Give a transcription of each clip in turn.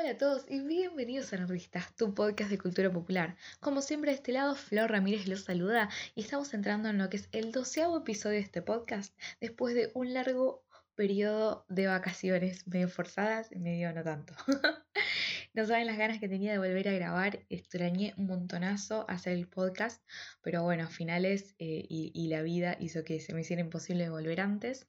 Hola a todos y bienvenidos a Nerdistas, tu podcast de cultura popular. Como siempre, de este lado, Flor Ramírez los saluda y estamos entrando en lo que es el doceavo episodio de este podcast, después de un largo periodo de vacaciones, medio forzadas, medio no tanto. no saben las ganas que tenía de volver a grabar, extrañé un montonazo hacer el podcast, pero bueno, finales eh, y, y la vida hizo que se me hiciera imposible volver antes.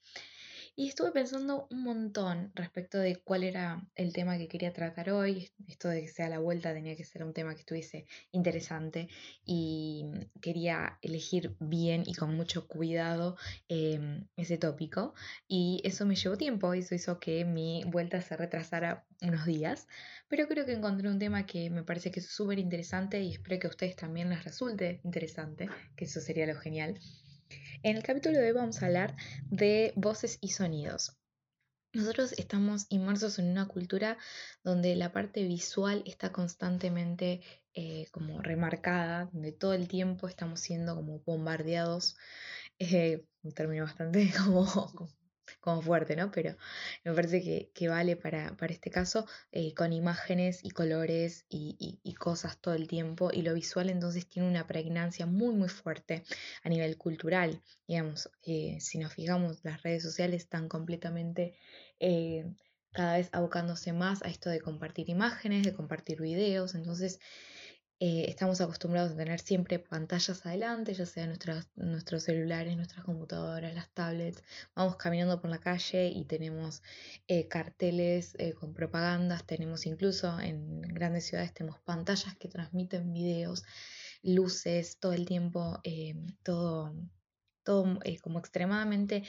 Y estuve pensando un montón respecto de cuál era el tema que quería tratar hoy. Esto de que sea la vuelta tenía que ser un tema que estuviese interesante y quería elegir bien y con mucho cuidado em, ese tópico. Y eso me llevó tiempo, eso hizo que mi vuelta se retrasara unos días. Pero creo que encontré un tema que me parece que es súper interesante y espero que a ustedes también les resulte interesante, que eso sería lo genial. En el capítulo de hoy vamos a hablar de voces y sonidos. Nosotros estamos inmersos en una cultura donde la parte visual está constantemente eh, como remarcada, donde todo el tiempo estamos siendo como bombardeados, eh, un término bastante como como fuerte, ¿no? Pero me parece que, vale para, este caso eh, con imágenes y colores y, cosas todo el tiempo y lo visual entonces tiene una pregnancia muy muy fuerte a nivel cultural. Digamos, eh, si nos fijamos, las redes sociales están completamente... Eh, cada vez abocándose más a esto de compartir imágenes, de compartir videos, entonces eh, estamos acostumbrados a tener siempre pantallas adelante, ya sea nuestros celulares, nuestras computadoras, las tablets. Vamos caminando por la calle y tenemos eh, carteles eh, con propagandas, tenemos incluso en grandes ciudades tenemos pantallas que transmiten videos, luces todo el tiempo, todo todo como extremadamente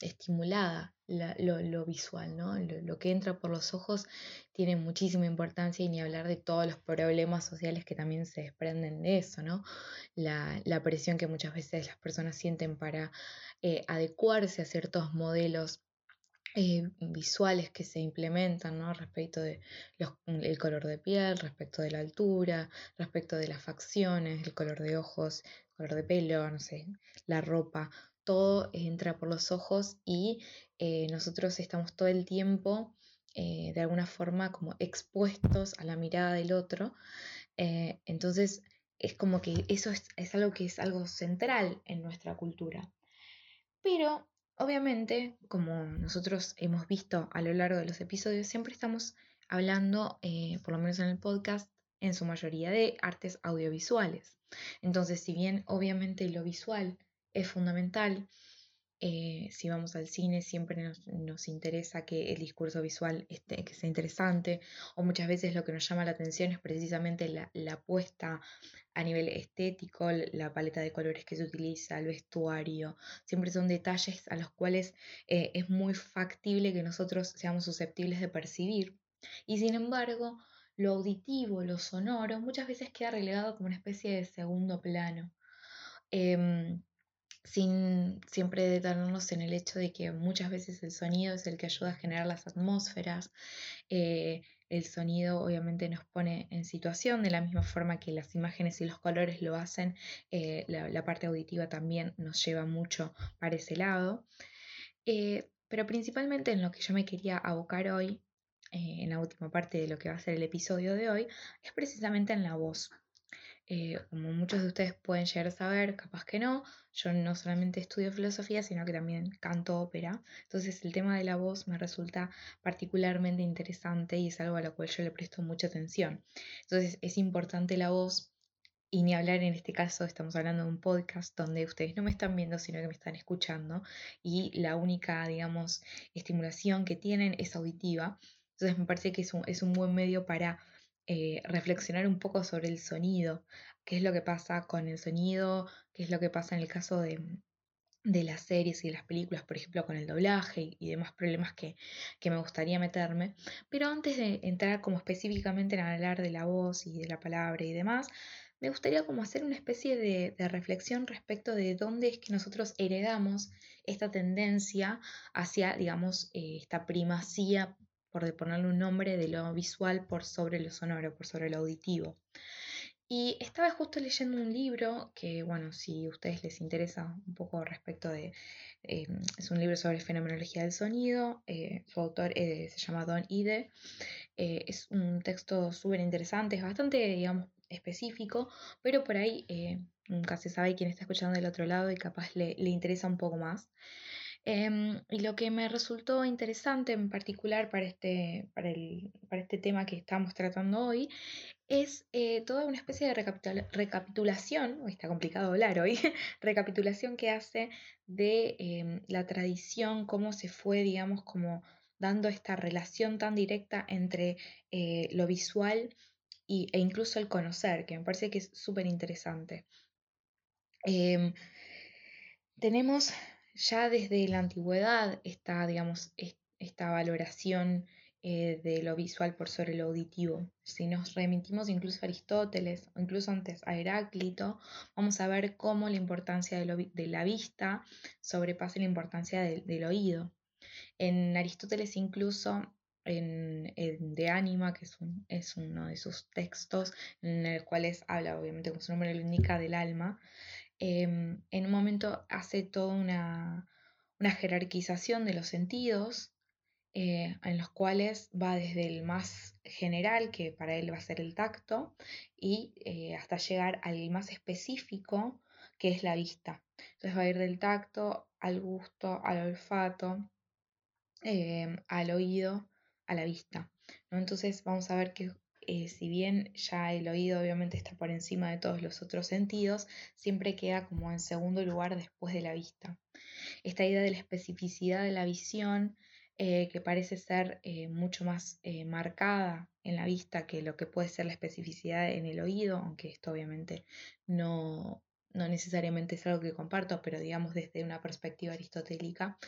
estimulada lo, visual, ¿no? Lo, que entra por los ojos tiene muchísima importancia y ni hablar de todos los problemas sociales que también se desprenden de eso, ¿no? La, presión que muchas veces las personas sienten para eh, adecuarse a ciertos modelos eh, visuales que se implementan ¿no? respecto de el color de piel, respecto de la altura, respecto de las facciones, el color de ojos, color de pelo, no sé, la ropa, todo entra por los ojos y eh, nosotros estamos todo el tiempo eh, de alguna forma como expuestos a la mirada del otro. Eh, entonces es como que eso es, algo que es algo central en nuestra cultura. Pero obviamente, como nosotros hemos visto a lo largo de los episodios, siempre estamos hablando, por lo menos en el podcast, en su mayoría de artes audiovisuales. Entonces, si bien obviamente lo visual es fundamental, eh, si vamos al cine siempre nos, interesa que el discurso visual esté, que sea interesante o muchas veces lo que nos llama la atención es precisamente la, la puesta a nivel estético, la paleta de colores que se utiliza, el vestuario, siempre son detalles a los cuales eh, es muy factible que nosotros seamos susceptibles de percibir y sin embargo lo auditivo, lo sonoro muchas veces queda relegado como una especie de segundo plano. Em, sin siempre detenernos en el hecho de que muchas veces el sonido es el que ayuda a generar las atmósferas. Eh, el sonido obviamente nos pone en situación de la misma forma que las imágenes y los colores lo hacen. Eh, la, parte auditiva también nos lleva mucho para ese lado. Eh, pero principalmente en lo que yo me quería abocar hoy, en la última parte de lo que va a ser el episodio de hoy, es precisamente en la voz. Eh, como muchos de ustedes pueden llegar a saber, capaz que no, yo no solamente estudio filosofía, sino que también canto ópera. Entonces el tema de la voz me resulta particularmente interesante y es algo a lo cual yo le presto mucha atención. Entonces es importante la voz y ni hablar en este caso, estamos hablando de un podcast donde ustedes no me están viendo, sino que me están escuchando y la única, digamos, estimulación que tienen es auditiva. Entonces me parece que es un, es un buen medio para eh, reflexionar un poco sobre el sonido, qué es lo que pasa con el sonido, qué es lo que pasa en el caso de, las series y las películas, por ejemplo, con el doblaje y, demás problemas que, me gustaría meterme. Pero antes de entrar como específicamente en hablar de la voz y de la palabra y demás, me gustaría como hacer una especie de, reflexión respecto de dónde es que nosotros heredamos esta tendencia hacia, digamos, eh, esta primacía por ponerle un nombre, de lo visual por sobre lo sonoro, por sobre lo auditivo. Y estaba justo leyendo un libro que, bueno, si a ustedes les interesa un poco respecto de, em, es un libro sobre fenomenología del sonido, eh, su autor eh, se llama Don Ide, eh, es un texto súper interesante, es bastante, digamos, específico, pero por ahí nunca se sabe quién está escuchando del otro lado y capaz le, le interesa un poco más. Em, y lo que me resultó interesante en particular para este, para el, para este tema que estamos tratando hoy es eh, toda una especie de recapitulación, está complicado hablar hoy, recapitulación que hace de em, la tradición, cómo se fue, digamos, como dando esta relación tan directa entre eh, lo visual y, e incluso el conocer, que me parece que es súper interesante. Em, tenemos ya desde la antigüedad esta, digamos, esta valoración eh, de lo visual por sobre lo auditivo. Si nos remitimos incluso a Aristóteles o incluso antes a Heráclito, vamos a ver cómo la importancia de, la vista sobrepasa la importancia del oído. En Aristóteles incluso en, De Anima, que es, es, uno de sus textos en el cuales habla, obviamente como su nombre lo indica, del alma, Em, en un momento hace toda una, jerarquización de los sentidos, eh, en los cuales va desde el más general, que para él va a ser el tacto, y eh, hasta llegar al más específico, que es la vista. Entonces va a ir del tacto al gusto, al olfato, em, al oído, a la vista. Entonces vamos a ver que eh, si bien ya el oído obviamente está por encima de todos los otros sentidos, siempre queda como en segundo lugar después de la vista. Esta idea de la especificidad de la visión, eh, que parece ser eh, mucho más marcada en la vista que lo que puede ser la especificidad en el oído, aunque esto obviamente no, no necesariamente es algo que comparto, pero digamos desde una perspectiva aristotélica,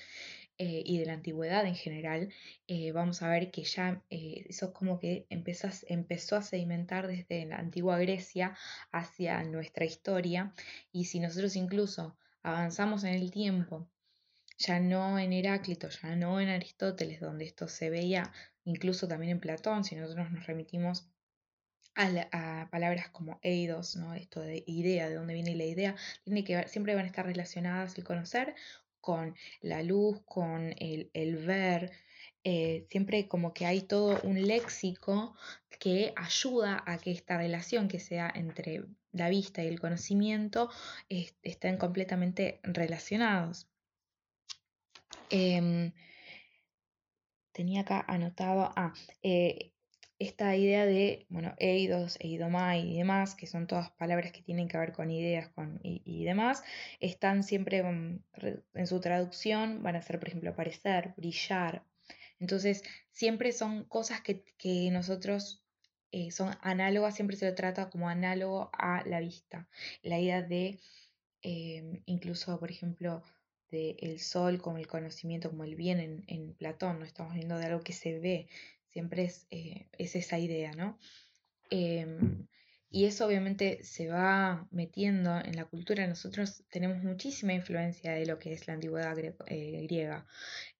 eh, y de la antigüedad en general, eh, vamos a ver que ya eh, eso como que empezó a sedimentar desde la antigua Grecia hacia nuestra historia y si nosotros incluso avanzamos en el tiempo, ya no en Heráclito, ya no en Aristóteles, donde esto se veía incluso también en Platón, si nosotros nos remitimos a, palabras como eidos, ¿no? Esto de idea, de dónde viene la idea, tiene que siempre van a estar relacionadas el conocer con la luz, con el, ver, eh, siempre como que hay todo un léxico que ayuda a que esta relación que sea entre la vista y el conocimiento estén completamente relacionados. Em, tenía acá anotado, ah, eh, esta idea de, bueno, eidos, eidomai y demás, que son todas palabras que tienen que ver con ideas y, demás, están siempre en su traducción, van a ser, por ejemplo, aparecer, brillar. Entonces, siempre son cosas que, nosotros eh, son análogas, siempre se lo trata como análogo a la vista. La idea de, em, incluso, por ejemplo, de el sol como el conocimiento, como el bien en, en Platón, no estamos viendo de algo que se ve, siempre eh, es, esa idea, ¿no? Em, y eso obviamente se va metiendo en la cultura. Nosotros tenemos muchísima influencia de lo que es la antigüedad eh, griega.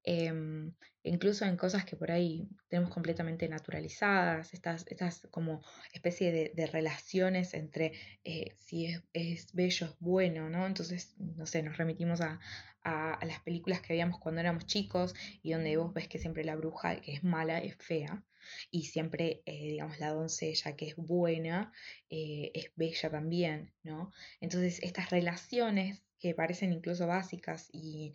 Em, incluso en cosas que por ahí tenemos completamente naturalizadas, estas, estas como especie de, relaciones entre eh, si es, es, bello, es bueno, ¿no? Entonces, no sé, nos remitimos a, a, las películas que veíamos cuando éramos chicos y donde vos ves que siempre la bruja que es mala es fea y siempre, eh, digamos, la doncella que es buena eh, es bella también, ¿no? Entonces, estas relaciones que parecen incluso básicas y,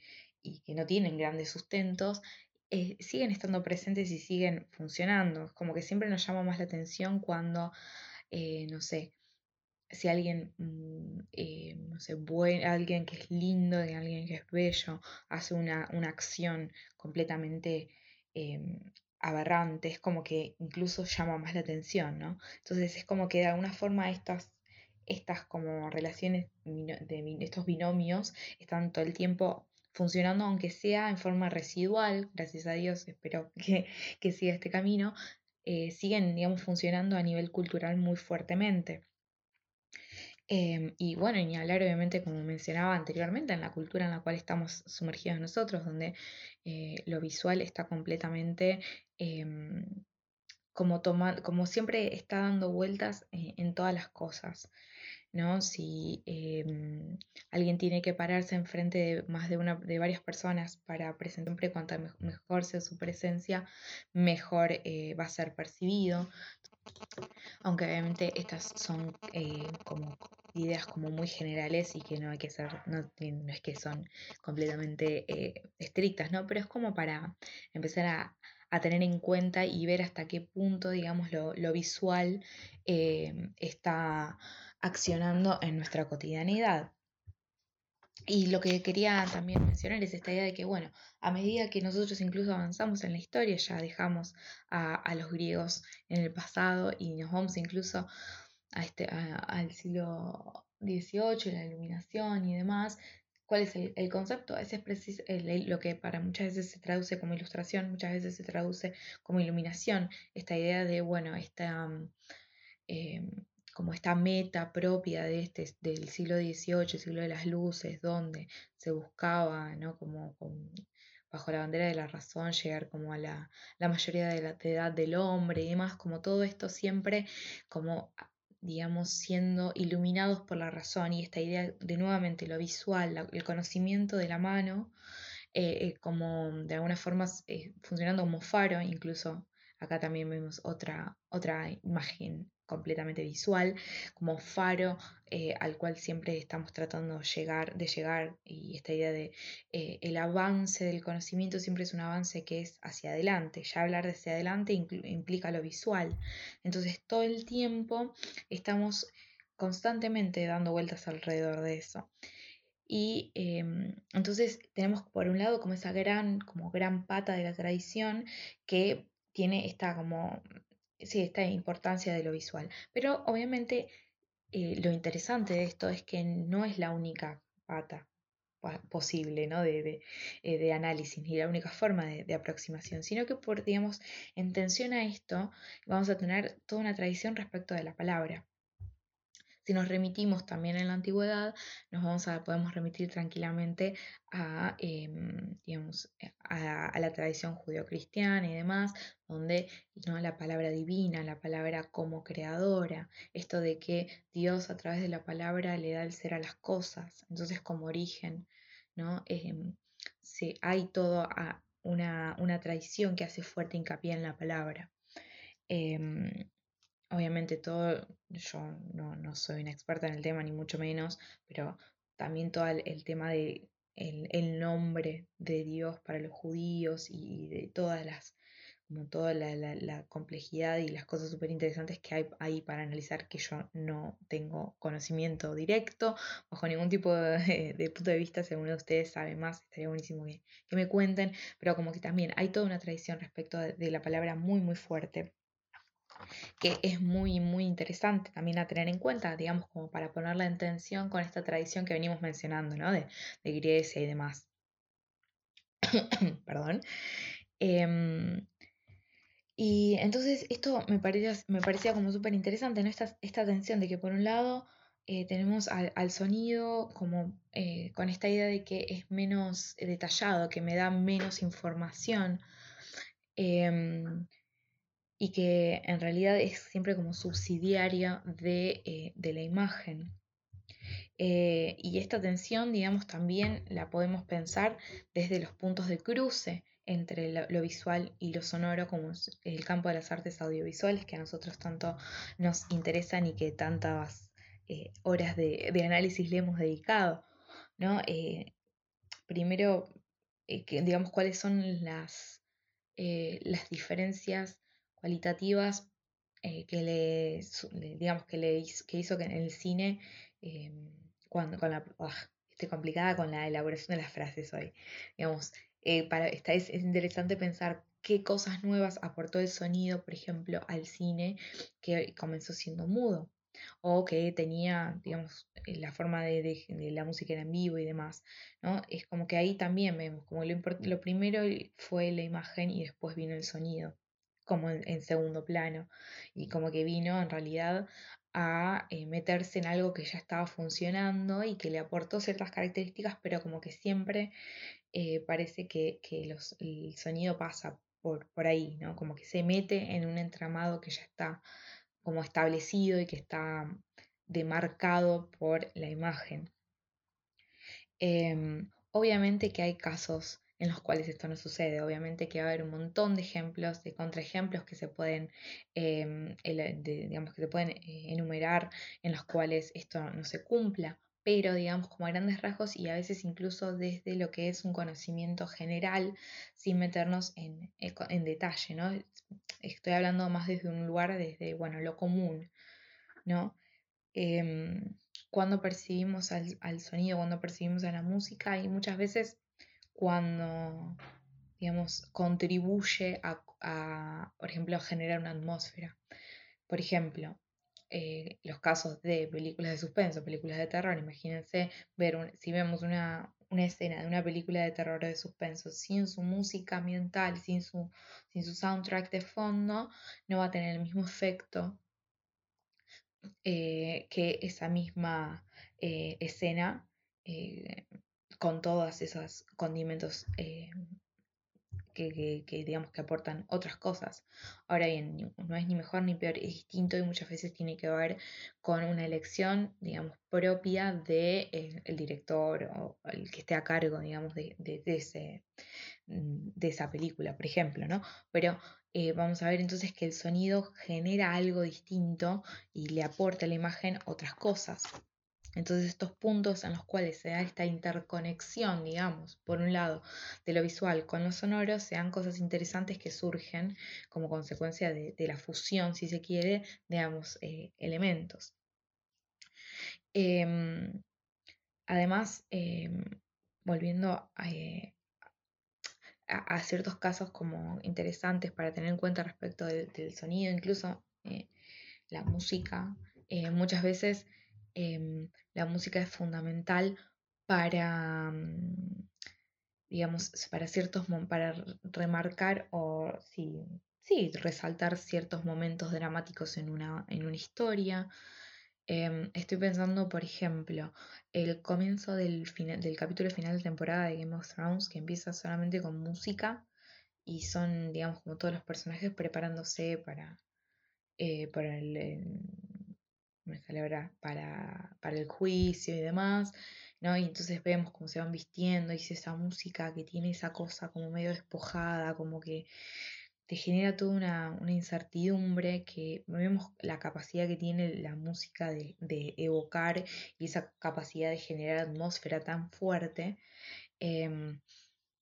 que no tienen grandes sustentos, eh, siguen estando presentes y siguen funcionando. Como que siempre nos llama más la atención cuando, no sé, si alguien, mm, eh, no sé, alguien que es lindo, alguien que es bello, hace una, acción completamente em, aberrante, es como que incluso llama más la atención, ¿no? Entonces es como que de alguna forma estas, estas como relaciones de estos binomios están todo el tiempo funcionando, aunque sea en forma residual, gracias a Dios, espero que, que siga este camino, eh, siguen, digamos, funcionando a nivel cultural muy fuertemente. Em, y bueno, ni hablar obviamente, como mencionaba anteriormente, en la cultura en la cual estamos sumergidos nosotros, donde eh, lo visual está completamente em, como, toma, como siempre está dando vueltas eh, en todas las cosas. ¿no? Si em, alguien tiene que pararse enfrente de más de una de varias personas para presentar siempre cuanto mejor sea su presencia, mejor eh, va a ser percibido. Aunque obviamente estas son como ideas como muy generales y que no hay que ser, no, es que son completamente eh, estrictas, ¿no? Pero es como para empezar a, tener en cuenta y ver hasta qué punto, digamos, lo, visual está accionando en nuestra cotidianidad. Y lo que quería también mencionar es esta idea de que, bueno, a medida que nosotros incluso avanzamos en la historia, ya dejamos a, los griegos en el pasado y nos vamos incluso a este, al siglo XVIII, la iluminación y demás, ¿Cuál es el, concepto? Ese es lo que para muchas veces se traduce como ilustración, muchas veces se traduce como iluminación. Esta idea de, bueno, esta, mm, em, como esta meta propia de este, del siglo XVIII, siglo de las luces, donde se buscaba, ¿no? como, bajo la bandera de la razón, llegar como a la, mayoría de la edad del hombre y demás, como todo esto siempre como digamos, siendo iluminados por la razón y esta idea de nuevamente lo visual, el conocimiento de la mano, eh, eh, como de alguna forma eh, funcionando como faro, incluso acá también vemos otra, otra imagen completamente visual, como faro eh, al cual siempre estamos tratando llegar, de llegar y esta idea de eh, el avance del conocimiento siempre es un avance que es hacia adelante, ya hablar de hacia adelante implica lo visual, entonces todo el tiempo estamos constantemente dando vueltas alrededor de eso. Y em, entonces tenemos por un lado como esa gran, como gran pata de la tradición que tiene esta como sí, esta importancia de lo visual. Pero obviamente eh, lo interesante de esto es que no es la única pata posible ¿no? de, eh, de, análisis ni la única forma de, de, aproximación, sino que por, digamos, en tensión a esto vamos a tener toda una tradición respecto de la palabra. Si nos remitimos también en la antigüedad, nos vamos a, podemos remitir tranquilamente a, em, digamos, a, la tradición judeocristiana y demás, donde ¿no? la palabra divina, la palabra como creadora, esto de que Dios a través de la palabra le da el ser a las cosas, entonces como origen, ¿no? Em, hay todo una, una tradición que hace fuerte hincapié en la palabra. Em, obviamente todo, yo no, soy una experta en el tema, ni mucho menos, pero también todo el, tema de el, nombre de Dios para los judíos y de todas las, como toda la, complejidad y las cosas súper interesantes que hay ahí para analizar que yo no tengo conocimiento directo, bajo ningún tipo de, punto de vista, si alguno de ustedes sabe más, estaría buenísimo que, me cuenten, pero como que también hay toda una tradición respecto de la palabra muy, muy fuerte que es muy, muy interesante también a tener en cuenta, digamos, como para ponerla en tensión con esta tradición que venimos mencionando, ¿no? De, de Grecia y demás. Perdón. Em, y entonces esto me parecía, me parecía como súper interesante, ¿no? Esta, esta tensión de que por un lado eh, tenemos al, sonido como eh, con esta idea de que es menos detallado, que me da menos información. Em, y que en realidad es siempre como subsidiaria de, eh, la imagen. Eh, y esta tensión, digamos, también la podemos pensar desde los puntos de cruce entre lo, visual y lo sonoro, como el campo de las artes audiovisuales que a nosotros tanto nos interesan y que tantas eh, horas de, análisis le hemos dedicado. ¿no? primero, digamos, cuáles son las, las diferencias cualitativas eh, que le, digamos, que le hizo, que hizo que en el cine, em, cuando, con la, estoy complicada con la elaboración de las frases hoy, digamos, eh, para, está, es, interesante pensar qué cosas nuevas aportó el sonido, por ejemplo, al cine que comenzó siendo mudo o que tenía, digamos, eh, la forma de, la música en vivo y demás, ¿no? Es como que ahí también vemos, como lo, lo primero fue la imagen y después vino el sonido como en, segundo plano y como que vino en realidad a eh, meterse en algo que ya estaba funcionando y que le aportó ciertas características, pero como que siempre eh, parece que, los, el sonido pasa por, por ahí, ¿no? Como que se mete en un entramado que ya está como establecido y que está demarcado por la imagen. Em, obviamente que hay casos en los cuales esto no sucede. Obviamente que va a haber un montón de ejemplos, de contraejemplos que se pueden, em, digamos, que se pueden eh, enumerar en los cuales esto no se cumpla, pero digamos como a grandes rasgos y a veces incluso desde lo que es un conocimiento general sin meternos en, eh, en detalle, ¿no? Estoy hablando más desde un lugar, desde, bueno, lo común, ¿no? Em, cuando percibimos al, al, sonido, cuando percibimos a la música y muchas veces cuando, digamos, contribuye a, por ejemplo, a generar una atmósfera. Por ejemplo, eh, los casos de películas de suspenso, películas de terror, imagínense ver si vemos una, escena de una película de terror o de suspenso sin su música ambiental, sin su, sin su soundtrack de fondo, no va a tener el mismo efecto eh, que esa misma eh, escena con todos esos condimentos eh, que, digamos que aportan otras cosas. Ahora bien, no es ni mejor ni peor, es distinto y muchas veces tiene que ver con una elección, digamos, propia de, eh, el director o el que esté a cargo, digamos, de, de, ese, mm, de esa película, por ejemplo, ¿no? Pero eh, vamos a ver entonces que el sonido genera algo distinto y le aporta a la imagen otras cosas. Entonces estos puntos en los cuales se da esta interconexión, digamos, por un lado, de lo visual con lo sonoro, sean cosas interesantes que surgen como consecuencia de, la fusión, si se quiere, de ambos eh, elementos. Em, además, em, volviendo eh, a, ciertos casos como interesantes para tener en cuenta respecto del sonido, incluso eh, la música, muchas veces Em, la música es fundamental para, mm, digamos, para ciertos, para remarcar o, sí, sí, resaltar ciertos momentos dramáticos en una, en una historia. Em, estoy pensando, por ejemplo, el comienzo del, final, del capítulo final de temporada de Game of Thrones, que empieza solamente con música y son, digamos, como todos los personajes preparándose para, eh, para el, me para, para el juicio y demás, ¿no? Y entonces vemos cómo se van vistiendo y esa música que tiene esa cosa como medio despojada, como que te genera toda una, incertidumbre que vemos la capacidad que tiene la música de, evocar y esa capacidad de generar atmósfera tan fuerte. Em,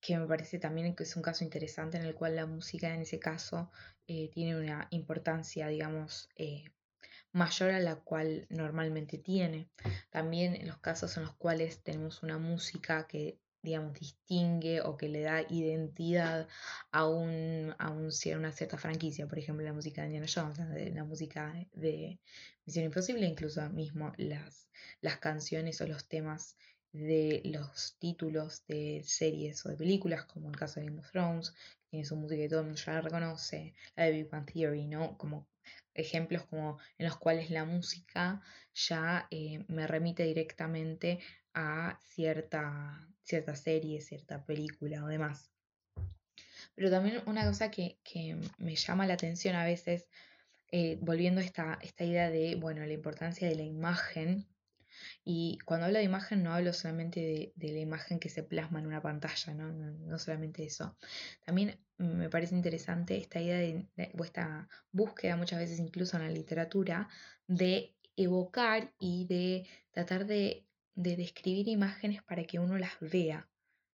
que me parece también que es un caso interesante en el cual la música en ese caso eh, tiene una importancia, digamos, eh, mayor a la cual normalmente tiene. También en los casos en los cuales tenemos una música que digamos, distingue o que le da identidad a, un, a un, una cierta franquicia, por ejemplo, la música de Indiana Jones, la, música de Misión Imposible, incluso mismo las, las canciones o los temas de los títulos de series o de películas, como el caso de Game of Thrones, tiene su música que todo el mundo ya la reconoce, la de Big Bang Theory, ¿no? Como ejemplos como en los cuales la música ya eh, me remite directamente a cierta, cierta serie, cierta película o demás. Pero también una cosa que, me llama la atención a veces, eh, volviendo a esta, esta idea de, bueno, la importancia de la imagen, y cuando hablo de imagen no hablo solamente de, la imagen que se plasma en una pantalla, ¿no? No, solamente eso. También me parece interesante esta idea de, o esta búsqueda muchas veces incluso en la literatura de evocar y de tratar de, describir imágenes para que uno las vea,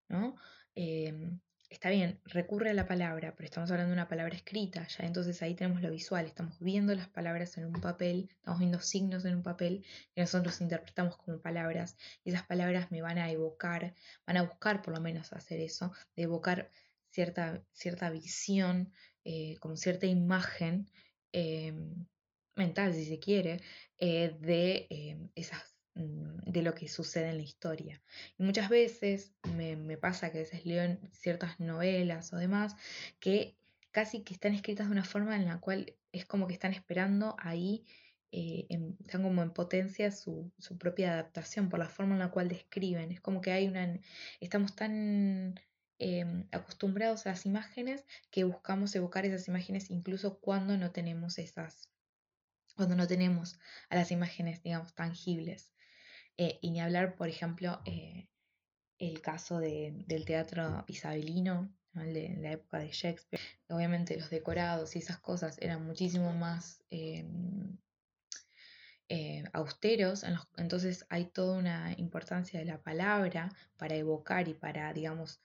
¿no? Em, está bien, recurre a la palabra, pero estamos hablando de una palabra escrita, ya entonces ahí tenemos lo visual, estamos viendo las palabras en un papel, estamos viendo signos en un papel que nosotros interpretamos como palabras y esas palabras me van a evocar, van a buscar por lo menos hacer eso, de evocar cierta, cierta visión, eh, como cierta imagen eh, mental, si se quiere, eh, de esas de lo que sucede en la historia. Y muchas veces me, pasa que a veces leo ciertas novelas o demás que casi que están escritas de una forma en la cual es como que están esperando ahí, eh, están como en potencia su, propia adaptación por la forma en la cual describen. Es como que hay una, estamos tan em, acostumbrados a las imágenes que buscamos evocar esas imágenes incluso cuando no tenemos esas, cuando no tenemos a las imágenes, digamos, tangibles. Eh, y ni hablar, por ejemplo, eh, el caso del teatro isabelino, en la época de Shakespeare. Obviamente los decorados y esas cosas eran muchísimo más em, eh, austeros, entonces hay toda una importancia de la palabra para evocar y para, digamos,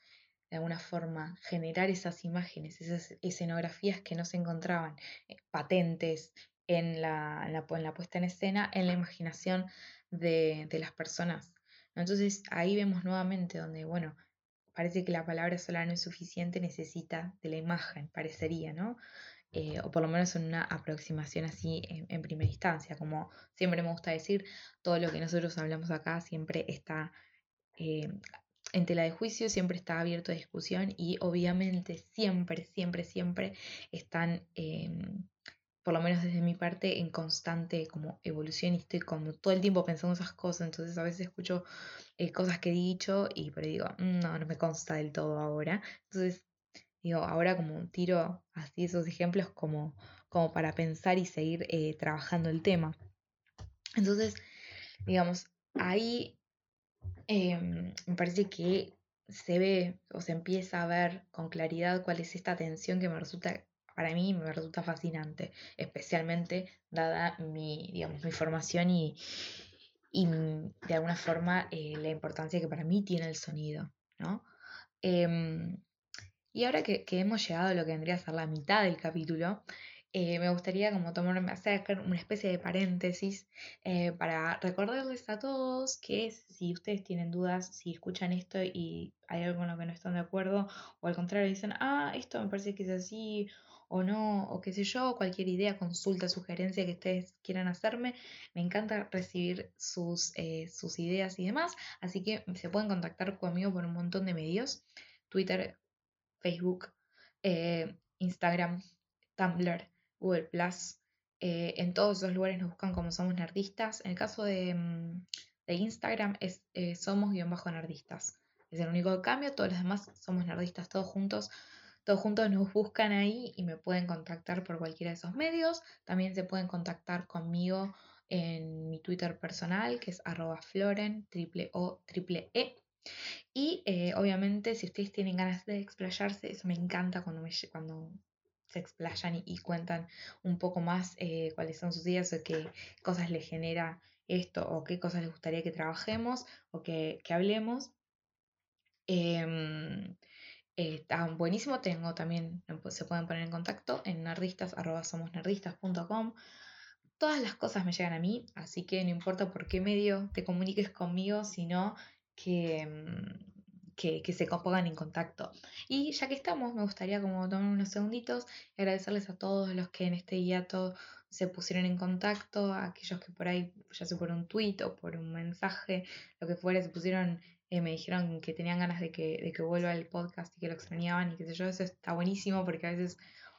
de alguna forma generar esas imágenes, esas escenografías que no se encontraban eh, patentes en la, en, la, puesta en escena, en la imaginación de, de las personas. Entonces ahí vemos nuevamente donde, bueno, parece que la palabra sola no es suficiente, necesita de la imagen, parecería, ¿no? Eh, o por lo menos en una aproximación así en, primera instancia. Como siempre me gusta decir, todo lo que nosotros hablamos acá siempre está eh, en tela de juicio, siempre está abierto a discusión y obviamente siempre, siempre, siempre están, em, por lo menos desde mi parte, en constante como evolución y estoy como todo el tiempo pensando esas cosas, entonces a veces escucho eh, cosas que he dicho y pero digo, mm, no, no me consta del todo ahora. Entonces Digo, ahora como tiro así esos ejemplos como, como para pensar y seguir eh, trabajando el tema. Entonces, digamos, ahí em, me parece que se ve o se empieza a ver con claridad cuál es esta tensión que me resulta, para mí me resulta fascinante, especialmente dada mi, digamos, mi formación y, y de alguna forma eh, la importancia que para mí tiene el sonido, ¿no? Em, y ahora que, hemos llegado a lo que vendría a ser la mitad del capítulo, eh, me gustaría como tomarme, hacer una especie de paréntesis eh, para recordarles a todos que si ustedes tienen dudas, si escuchan esto y hay algo con lo que no están de acuerdo, o al contrario dicen, ah, esto me parece que es así, o no, o qué sé yo, cualquier idea, consulta, sugerencia que ustedes quieran hacerme, me encanta recibir sus, eh, sus ideas y demás, así que se pueden contactar conmigo por un montón de medios. Twitter, Facebook, eh, Instagram, Tumblr, Google Plus. Eh, en todos esos lugares nos buscan como Somos Nerdistas. En el caso de, mm, Instagram es eh, Somos-Nerdistas. Es el único cambio. Todos los demás somos nerdistas todos juntos. Todos juntos nos buscan ahí y me pueden contactar por cualquiera de esos medios. También se pueden contactar conmigo en mi Twitter personal, que es arroba floren, triple O, triple E. Y eh, obviamente si ustedes tienen ganas de explayarse, eso me encanta cuando, me, cuando se explayan y, cuentan un poco más eh, cuáles son sus ideas o qué cosas les genera esto o qué cosas les gustaría que trabajemos o que, hablemos. Eh, está buenísimo, tengo también, se pueden poner en contacto en nerdistas, Todas las cosas me llegan a mí, así que no importa por qué medio te comuniques conmigo, sino Mm, que, que, se pongan en contacto. Y ya que estamos, me gustaría como tomar unos segunditos y agradecerles a todos los que en este hiato se pusieron en contacto, a aquellos que por ahí, ya sea por un tweet o por un mensaje, lo que fuera, se pusieron, eh, me dijeron que tenían ganas de que, de que vuelva el podcast y que lo extrañaban y qué sé yo, eso está buenísimo porque a veces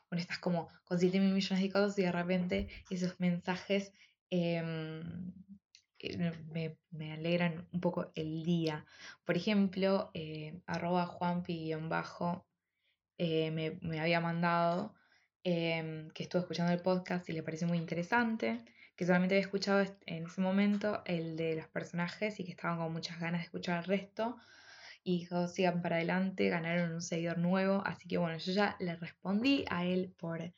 bueno, estás como con 7 mil millones de cosas y de repente esos mensajes em, me, me, alegran un poco el día. Por ejemplo, eh, arroba juanpi-bajo eh, me, me, había mandado em, que estuvo escuchando el podcast y le pareció muy interesante, que solamente había escuchado en ese momento el de los personajes y que estaban con muchas ganas de escuchar el resto. Y dijo, sigan para adelante, ganaron un seguidor nuevo. Así que bueno, yo ya le respondí a él por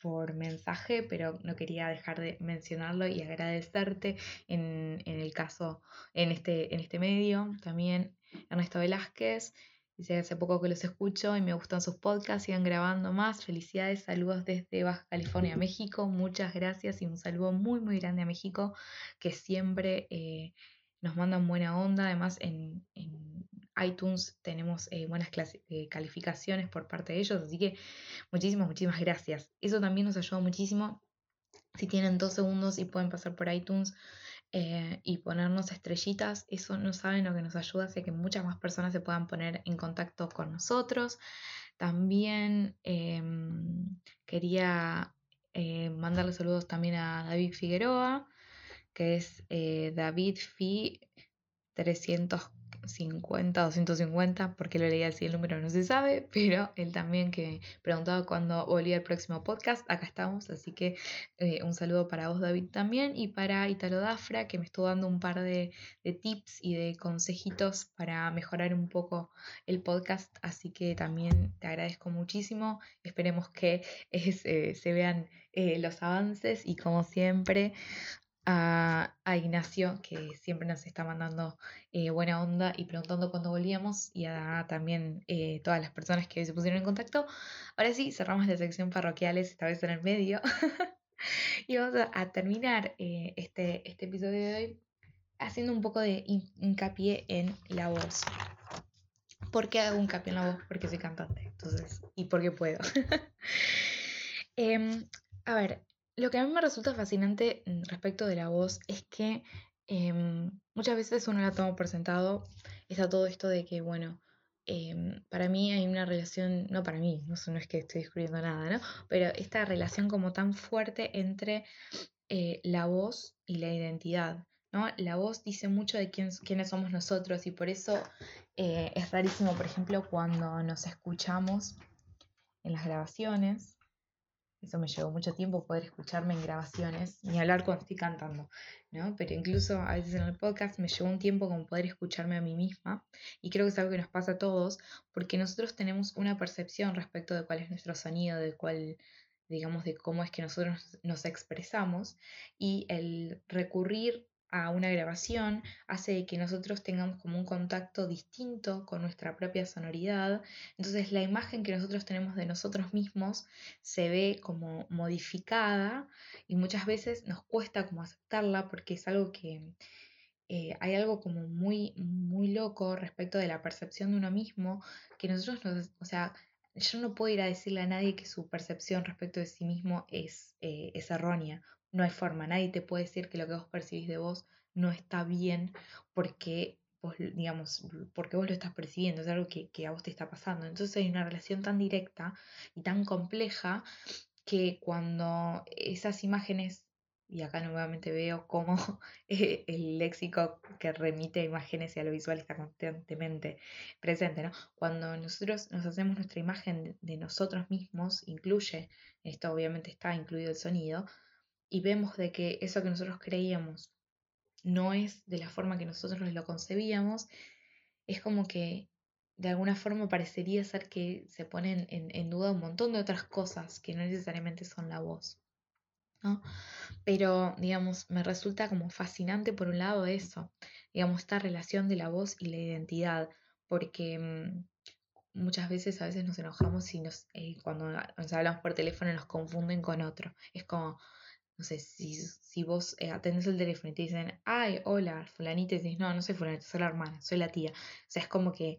por mensaje, pero no quería dejar de mencionarlo y agradecerte en, el caso, en este, en este medio. También Ernesto Velázquez, dice hace poco que los escucho y me gustan sus podcasts, sigan grabando más. Felicidades, saludos desde Baja California, México. Muchas gracias y un saludo muy, muy grande a México, que siempre eh, nos mandan buena onda. Además, en, iTunes tenemos eh, buenas eh, calificaciones por parte de ellos, así que muchísimas, muchísimas gracias. Eso también nos ayuda muchísimo. Si tienen dos segundos y pueden pasar por iTunes eh, y ponernos estrellitas, eso no saben lo que nos ayuda, hace que muchas más personas se puedan poner en contacto con nosotros. También em, quería mandarle saludos también a David Figueroa, que es David Fi 300 50 o 150, porque lo leí así el número no se sabe, pero él también que preguntaba cuándo volvía el próximo podcast, acá estamos, así que eh, un saludo para vos David también y para Italo Dafra que me estuvo dando un par de, tips y de consejitos para mejorar un poco el podcast, así que también te agradezco muchísimo, esperemos que eh, se vean eh, los avances y como siempre a, Ignacio, que siempre nos está mandando eh, buena onda y preguntando cuándo volvíamos, y a también eh, todas las personas que se pusieron en contacto. Ahora sí, cerramos la sección parroquiales, esta vez en el medio. y vamos a, terminar eh, este, este episodio de hoy haciendo un poco de hincapié en la voz. ¿Por qué hago hincapié en la voz? Porque soy cantante, entonces, y porque puedo. Em, a ver, lo que a mí me resulta fascinante mm, respecto de la voz es que em, muchas veces uno la toma por sentado, está todo esto de que, bueno, em, para mí hay una relación, no para mí, no, es que estoy descubriendo nada, ¿no? Pero esta relación como tan fuerte entre eh, la voz y la identidad, ¿no? La voz dice mucho de quién, quiénes somos nosotros y por eso eh, es rarísimo, por ejemplo, cuando nos escuchamos en las grabaciones, eso me llevó mucho tiempo poder escucharme en grabaciones, ni hablar cuando estoy cantando, ¿no? Pero incluso a veces en el podcast me llevó un tiempo como poder escucharme a mí misma y creo que es algo que nos pasa a todos porque nosotros tenemos una percepción respecto de cuál es nuestro sonido, de cuál digamos, de cómo es que nosotros nos expresamos y el recurrir a una grabación hace que nosotros tengamos como un contacto distinto con nuestra propia sonoridad. Entonces la imagen que nosotros tenemos de nosotros mismos se ve como modificada y muchas veces nos cuesta como aceptarla porque es algo que eh, hay algo como muy, muy loco respecto de la percepción de uno mismo que nosotros nos, o sea, yo no puedo ir a decirle a nadie que su percepción respecto de sí mismo es, eh, es errónea, no hay forma, nadie te puede decir que lo que vos percibís de vos no está bien porque vos, digamos, porque vos lo estás percibiendo, es algo que, a vos te está pasando. Entonces hay una relación tan directa y tan compleja que cuando esas imágenes, y acá nuevamente veo cómo el léxico que remite a imágenes y a lo visual está constantemente presente, ¿no? Cuando nosotros nos hacemos nuestra imagen de nosotros mismos, incluye, esto obviamente está incluido el sonido, y vemos de que eso que nosotros creíamos no es de la forma que nosotros lo concebíamos, es como que de alguna forma parecería ser que se ponen en, duda un montón de otras cosas que no necesariamente son la voz. ¿no? Pero, digamos, me resulta como fascinante por un lado eso, digamos, esta relación de la voz y la identidad, porque mm, muchas veces a veces nos enojamos y nos, eh, cuando nos hablamos por teléfono nos confunden con otro. Es como, no sé, si, si vos eh, atendés el teléfono y te dicen, ay, hola, fulanita, y dices, no, no soy fulanita, soy la hermana, soy la tía. O sea, es como que,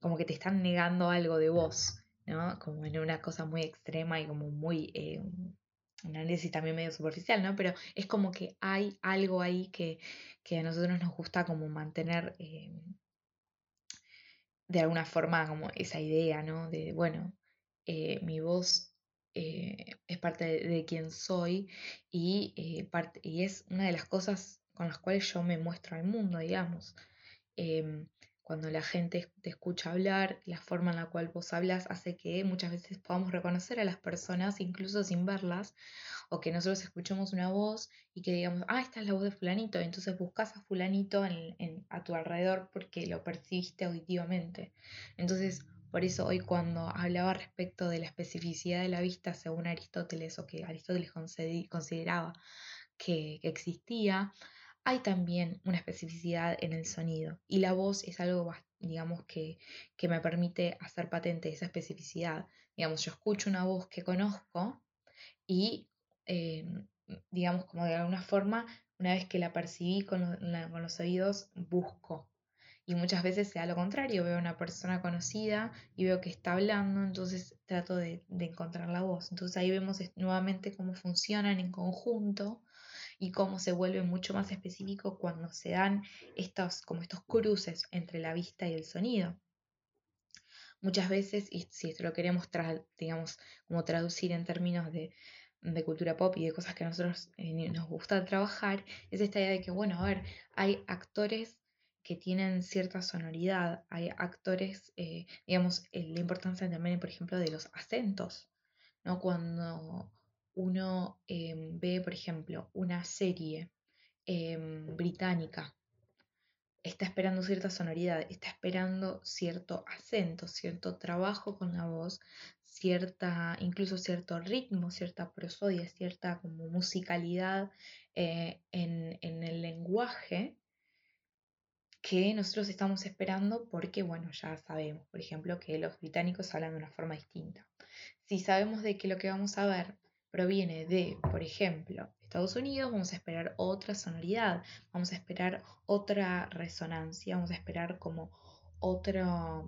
como que te están negando algo de vos, ¿no? Como en una cosa muy extrema y como muy, eh, un análisis también medio superficial, ¿no? Pero es como que hay algo ahí que, que a nosotros nos gusta como mantener eh, de alguna forma como esa idea, ¿no? De, bueno, eh, mi voz eh, es parte de, quien soy y, eh, parte, y es una de las cosas con las cuales yo me muestro al mundo, digamos. Em, cuando la gente te escucha hablar, la forma en la cual vos hablas hace que muchas veces podamos reconocer a las personas incluso sin verlas, o que nosotros escuchemos una voz y que digamos, ah, esta es la voz de fulanito, entonces buscas a fulanito en, a tu alrededor porque lo percibiste auditivamente. Entonces, por eso hoy cuando hablaba respecto de la especificidad de la vista según Aristóteles o que Aristóteles consideraba que, existía, hay también una especificidad en el sonido y la voz es algo, digamos, que, me permite hacer patente esa especificidad. Digamos, yo escucho una voz que conozco y, eh, digamos, como de alguna forma, una vez que la percibí con, con los oídos, busco y muchas veces sea lo contrario, veo a una persona conocida y veo que está hablando, entonces trato de, encontrar la voz. Entonces ahí vemos nuevamente cómo funcionan en conjunto y cómo se vuelve mucho más específico cuando se dan estos, como estos cruces entre la vista y el sonido. Muchas veces, y si esto lo queremos, digamos, como traducir en términos de, cultura pop y de cosas que a nosotros eh, nos gusta trabajar, es esta idea de que, bueno, a ver, hay actores que tienen cierta sonoridad. Hay actores, eh, digamos, la importancia también, por ejemplo, de los acentos, ¿no? Cuando uno em, ve, por ejemplo, una serie em, británica, está esperando cierta sonoridad, está esperando cierto acento, cierto trabajo con la voz, cierta, incluso cierto ritmo, cierta prosodia, cierta como musicalidad eh, en, en el lenguaje que nosotros estamos esperando porque, bueno, ya sabemos, por ejemplo, que los británicos hablan de una forma distinta. Si sabemos de que lo que vamos a ver proviene de, por ejemplo, Estados Unidos, vamos a esperar otra sonoridad, vamos a esperar otra resonancia, vamos a esperar como otra,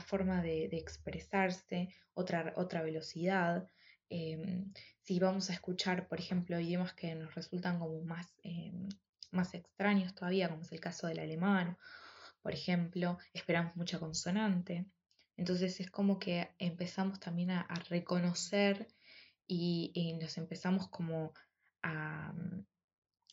forma de, expresarse, otra, otra velocidad. Em, si vamos a escuchar, por ejemplo, idiomas que nos resultan como más, em, más extraños todavía, como es el caso del alemán, por ejemplo, esperamos mucha consonante. Entonces es como que empezamos también a, reconocer y, nos empezamos como a, mm,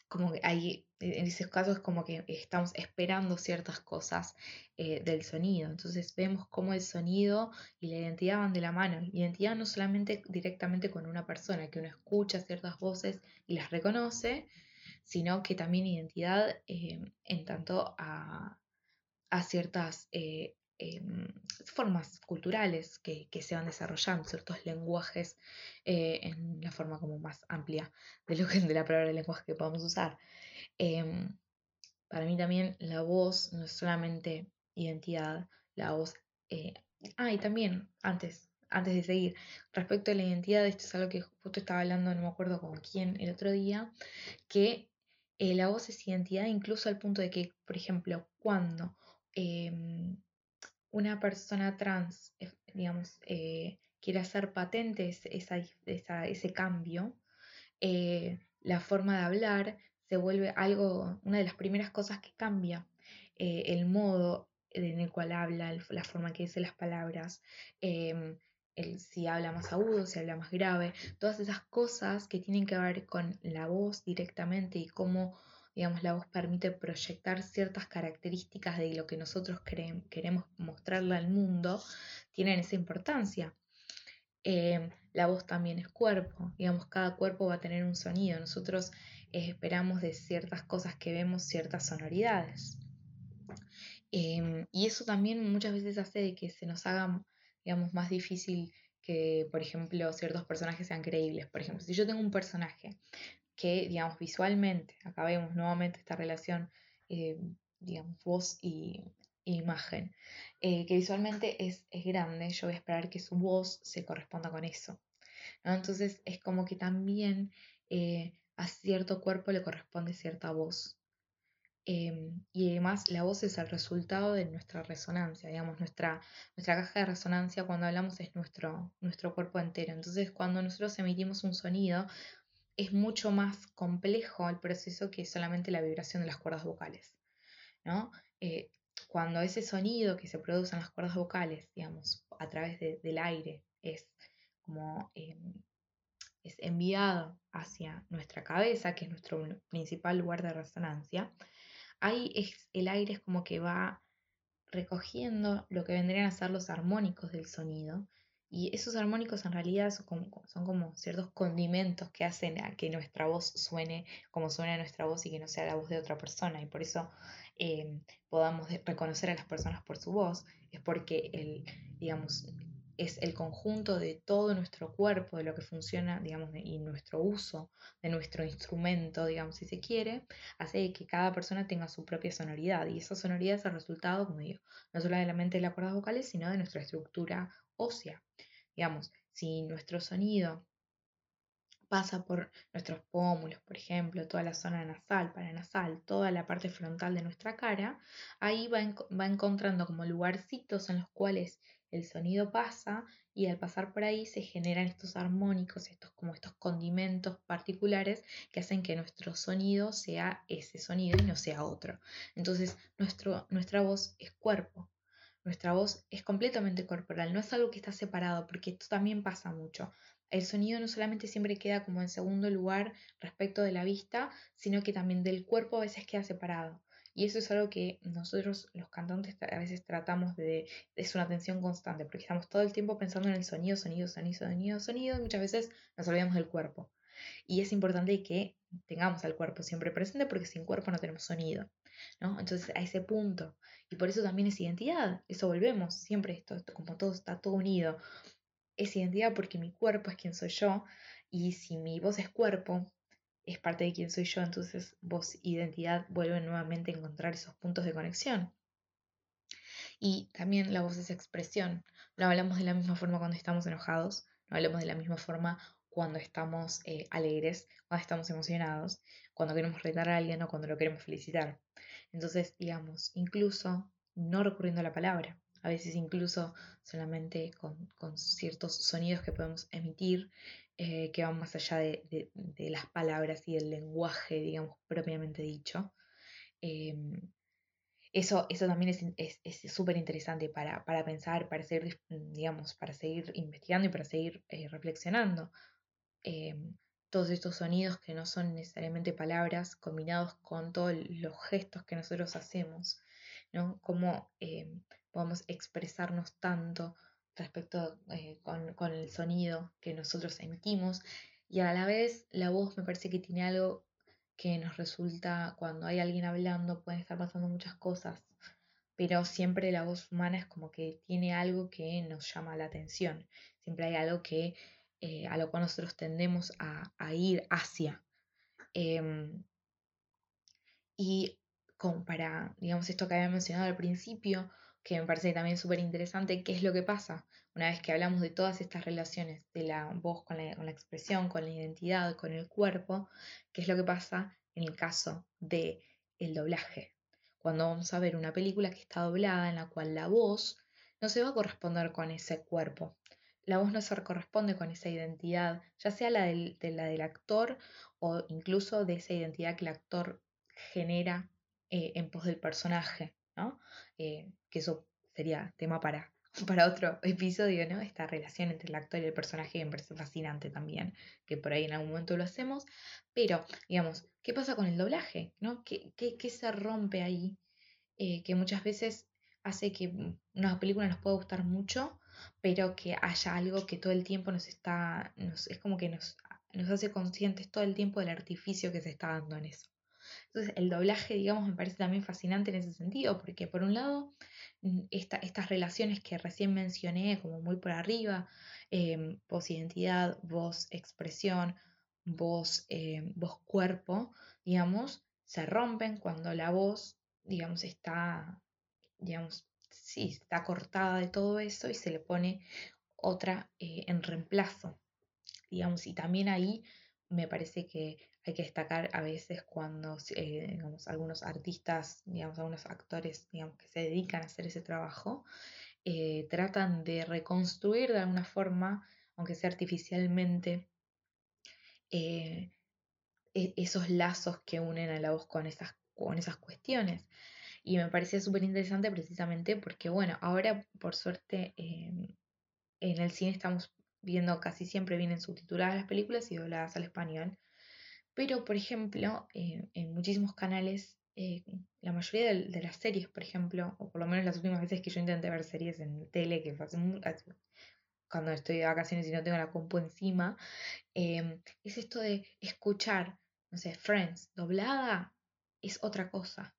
como que hay, en esos casos como que estamos esperando ciertas cosas eh, del sonido. Entonces vemos cómo el sonido y la identidad van de la mano. Identidad no solamente directamente con una persona, que uno escucha ciertas voces y las reconoce, sino que también identidad eh, en tanto a, ciertas eh, em, formas culturales que, se van desarrollando, ciertos lenguajes eh, en la forma como más amplia de lo que de la palabra lenguaje que podamos usar. Em, para mí también la voz no es solamente identidad, la voz... ah, y también, antes, antes de seguir, respecto a la identidad, esto es algo que justo estaba hablando, no me acuerdo con quién el otro día, que eh, la voz es identidad incluso al punto de que, por ejemplo, cuando em, una persona trans, eh, digamos, eh, quiere hacer patentes ese cambio, la forma de hablar se vuelve algo, una de las primeras cosas que cambia, el modo en el cual habla, la forma que dice las palabras, si habla más agudo, si habla más grave, todas esas cosas que tienen que ver con la voz directamente y cómo, digamos, la voz permite proyectar ciertas características de lo que nosotros queremos mostrarle al mundo, tienen esa importancia. Em, la voz también es cuerpo, digamos, cada cuerpo va a tener un sonido. Nosotros eh, esperamos de ciertas cosas que vemos ciertas sonoridades. Em, y eso también muchas veces hace de que se nos haga digamos, más difícil que, por ejemplo, ciertos personajes sean creíbles. Por ejemplo, si yo tengo un personaje que, digamos, visualmente, acá vemos nuevamente esta relación, eh, digamos, voz y, imagen, eh, que visualmente es, grande, yo voy a esperar que su voz se corresponda con eso. Entonces es como que también eh, a cierto cuerpo le corresponde cierta voz. Em, y además la voz es el resultado de nuestra resonancia, digamos, nuestra, nuestra caja de resonancia cuando hablamos es nuestro, nuestro cuerpo entero. Entonces cuando nosotros emitimos un sonido es mucho más complejo el proceso que solamente la vibración de las cuerdas vocales. ¿no? Eh, cuando ese sonido que se produce en las cuerdas vocales, digamos, a través del aire, es como em, es enviado hacia nuestra cabeza, que es nuestro principal lugar de resonancia, ahí es, el aire es como que va recogiendo lo que vendrían a ser los armónicos del sonido. Y esos armónicos en realidad son como, ciertos condimentos que hacen a que nuestra voz suene como suena nuestra voz y que no sea la voz de otra persona. Y por eso eh, podamos reconocer a las personas por su voz, es porque el, digamos, es el conjunto de todo nuestro cuerpo, de lo que funciona, digamos, y nuestro uso de nuestro instrumento, digamos, si se quiere, hace que cada persona tenga su propia sonoridad. Y esa sonoridad es el resultado, como digo, no solamente de las cuerdas vocales, sino de nuestra estructura ósea. Digamos, si nuestro sonido pasa por nuestros pómulos, por ejemplo, toda la zona nasal, paranasal, toda la parte frontal de nuestra cara, ahí va, va encontrando como lugarcitos en los cuales el sonido pasa y al pasar por ahí se generan estos armónicos, estos como estos condimentos particulares que hacen que nuestro sonido sea ese sonido y no sea otro. Entonces, nuestro, nuestra voz es cuerpo. Nuestra voz es completamente corporal, no es algo que está separado, porque esto también pasa mucho. El sonido no solamente siempre queda como en segundo lugar respecto de la vista, sino que también del cuerpo a veces queda separado. Y eso es algo que nosotros los cantantes a veces tratamos de, es una atención constante, porque estamos todo el tiempo pensando en el sonido, sonido, sonido, sonido, sonido, muchas veces nos olvidamos del cuerpo. Y es importante que tengamos al cuerpo siempre presente porque sin cuerpo no tenemos sonido, ¿no? Entonces a ese punto, y por eso también es identidad, eso volvemos, siempre esto, esto como todo está todo unido, es identidad porque mi cuerpo es quien soy yo, y si mi voz es cuerpo, es parte de quien soy yo, entonces voz identidad vuelven nuevamente a encontrar esos puntos de conexión. Y también la voz es expresión. No hablamos de la misma forma cuando estamos enojados, no hablamos de la misma forma cuando estamos eh, alegres, cuando estamos emocionados, cuando queremos retar a alguien o cuando lo queremos felicitar. Entonces, digamos, incluso no recurriendo a la palabra, a veces incluso solamente con, ciertos sonidos que podemos emitir eh, que van más allá de, las palabras y del lenguaje, digamos, propiamente dicho. Em, eso, eso también es súper interesante para, pensar, para seguir, digamos, para seguir investigando y para seguir eh, reflexionando. Em, todos estos sonidos que no son necesariamente palabras combinados con todos los gestos que nosotros hacemos, ¿no? Cómo em, podemos expresarnos tanto respecto eh, con, con, el sonido que nosotros emitimos y a la vez la voz me parece que tiene algo que nos resulta cuando hay alguien hablando pueden estar pasando muchas cosas pero siempre la voz humana es como que tiene algo que nos llama la atención siempre hay algo que eh, a lo cual nosotros tendemos a, ir hacia. Em, y como para, digamos, esto que había mencionado al principio, que me parece también súper interesante, ¿qué es lo que pasa? Una vez que hablamos de todas estas relaciones, de la voz con la, con la expresión, con la identidad, con el cuerpo, ¿qué es lo que pasa en el caso del el doblaje? Cuando vamos a ver una película que está doblada, en la cual la voz no se va a corresponder con ese cuerpo, la voz no se corresponde con esa identidad, ya sea la del, de la del actor o incluso de esa identidad que el actor genera eh, en pos del personaje, ¿no? Eh, que eso sería tema para, para otro episodio, ¿no? Esta relación entre el actor y el personaje me parece fascinante también, que por ahí en algún momento lo hacemos, pero, digamos, ¿qué pasa con el doblaje? ¿no? ¿Qué, qué, se rompe ahí? Eh, que muchas veces hace que mm, una película nos pueda gustar mucho, pero que haya algo que todo el tiempo nos está, nos, es como que nos, nos hace conscientes todo el tiempo del artificio que se está dando en eso. Entonces el doblaje, digamos, me parece también fascinante en ese sentido, porque por un lado, mm, estas relaciones que recién mencioné, como muy por arriba, eh, voz identidad, voz expresión, voz, eh, voz cuerpo, digamos, se rompen cuando la voz, digamos, está, digamos, sí, está cortada de todo eso y se le pone otra eh, en reemplazo, digamos, y también ahí me parece que hay que destacar a veces cuando eh, algunos artistas, digamos, algunos actores digamos, que se dedican a hacer ese trabajo, eh, tratan de reconstruir de alguna forma, aunque sea artificialmente, e-, esos lazos que unen a la voz con esas, con esas cuestiones. Y me parecía súper interesante precisamente porque, bueno, ahora por suerte en el cine estamos viendo casi siempre vienen subtituladas las películas y dobladas al español. Pero, por ejemplo, en muchísimos canales, eh, la mayoría de, las series, por ejemplo, o por lo menos las últimas veces que yo intenté ver series en tele, que fue cuando estoy de vacaciones y no tengo la compu encima, em, es esto de escuchar, no sé, Friends doblada es otra cosa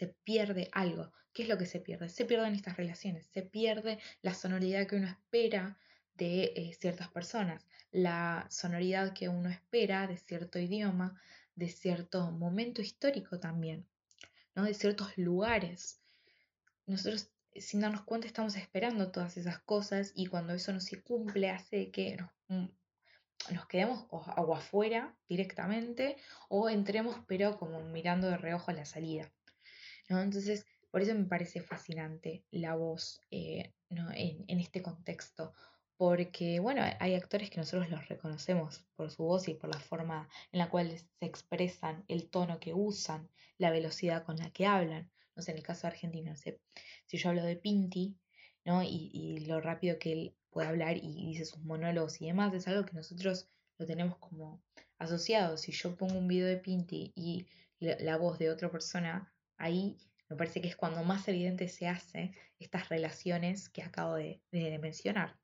se pierde algo. ¿Qué es lo que se pierde? Se pierden estas relaciones, se pierde la sonoridad que uno espera de eh, ciertas personas, la sonoridad que uno espera de cierto idioma, de cierto momento histórico también, ¿no? de ciertos lugares. Nosotros sin darnos cuenta estamos esperando todas esas cosas y cuando eso no se cumple hace que nos, mm, nos quedemos o afuera directamente o entremos pero como mirando de reojo a la salida. Entonces, por eso me parece fascinante la voz eh, en, este contexto, porque, bueno, hay actores que nosotros los reconocemos por su voz y por la forma en la cual se expresan, el tono que usan, la velocidad con la que hablan. No sé, en el caso de Argentina, si yo hablo de Pinti, ¿no? Y, y lo rápido que él puede hablar y dice sus monólogos y demás, es algo que nosotros lo tenemos como asociado. Si yo pongo un video de Pinti y la voz de otra persona ahí me parece que es cuando más evidente se hace estas relaciones que acabo de, mencionar.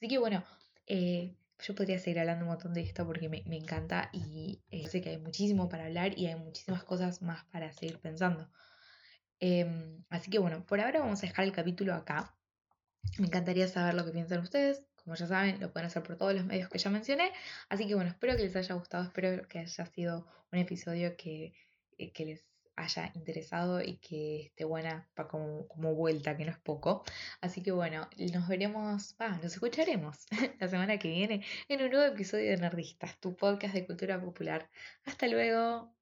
Así que bueno, eh, yo podría seguir hablando un montón de esto porque me, encanta y eh, sé que hay muchísimo para hablar y hay muchísimas cosas más para seguir pensando. Em, así que bueno, por ahora vamos a dejar el capítulo acá. Me encantaría saber lo que piensan ustedes. Como ya saben, lo pueden hacer por todos los medios que ya mencioné. Así que bueno, espero que les haya gustado, espero que haya sido un episodio que, eh, que les haya interesado y que esté buena para como, como, vuelta, que no es poco. Así que bueno, nos veremos, ah, nos escucharemos la semana que viene en un nuevo episodio de Nerdistas, tu podcast de cultura popular. Hasta luego.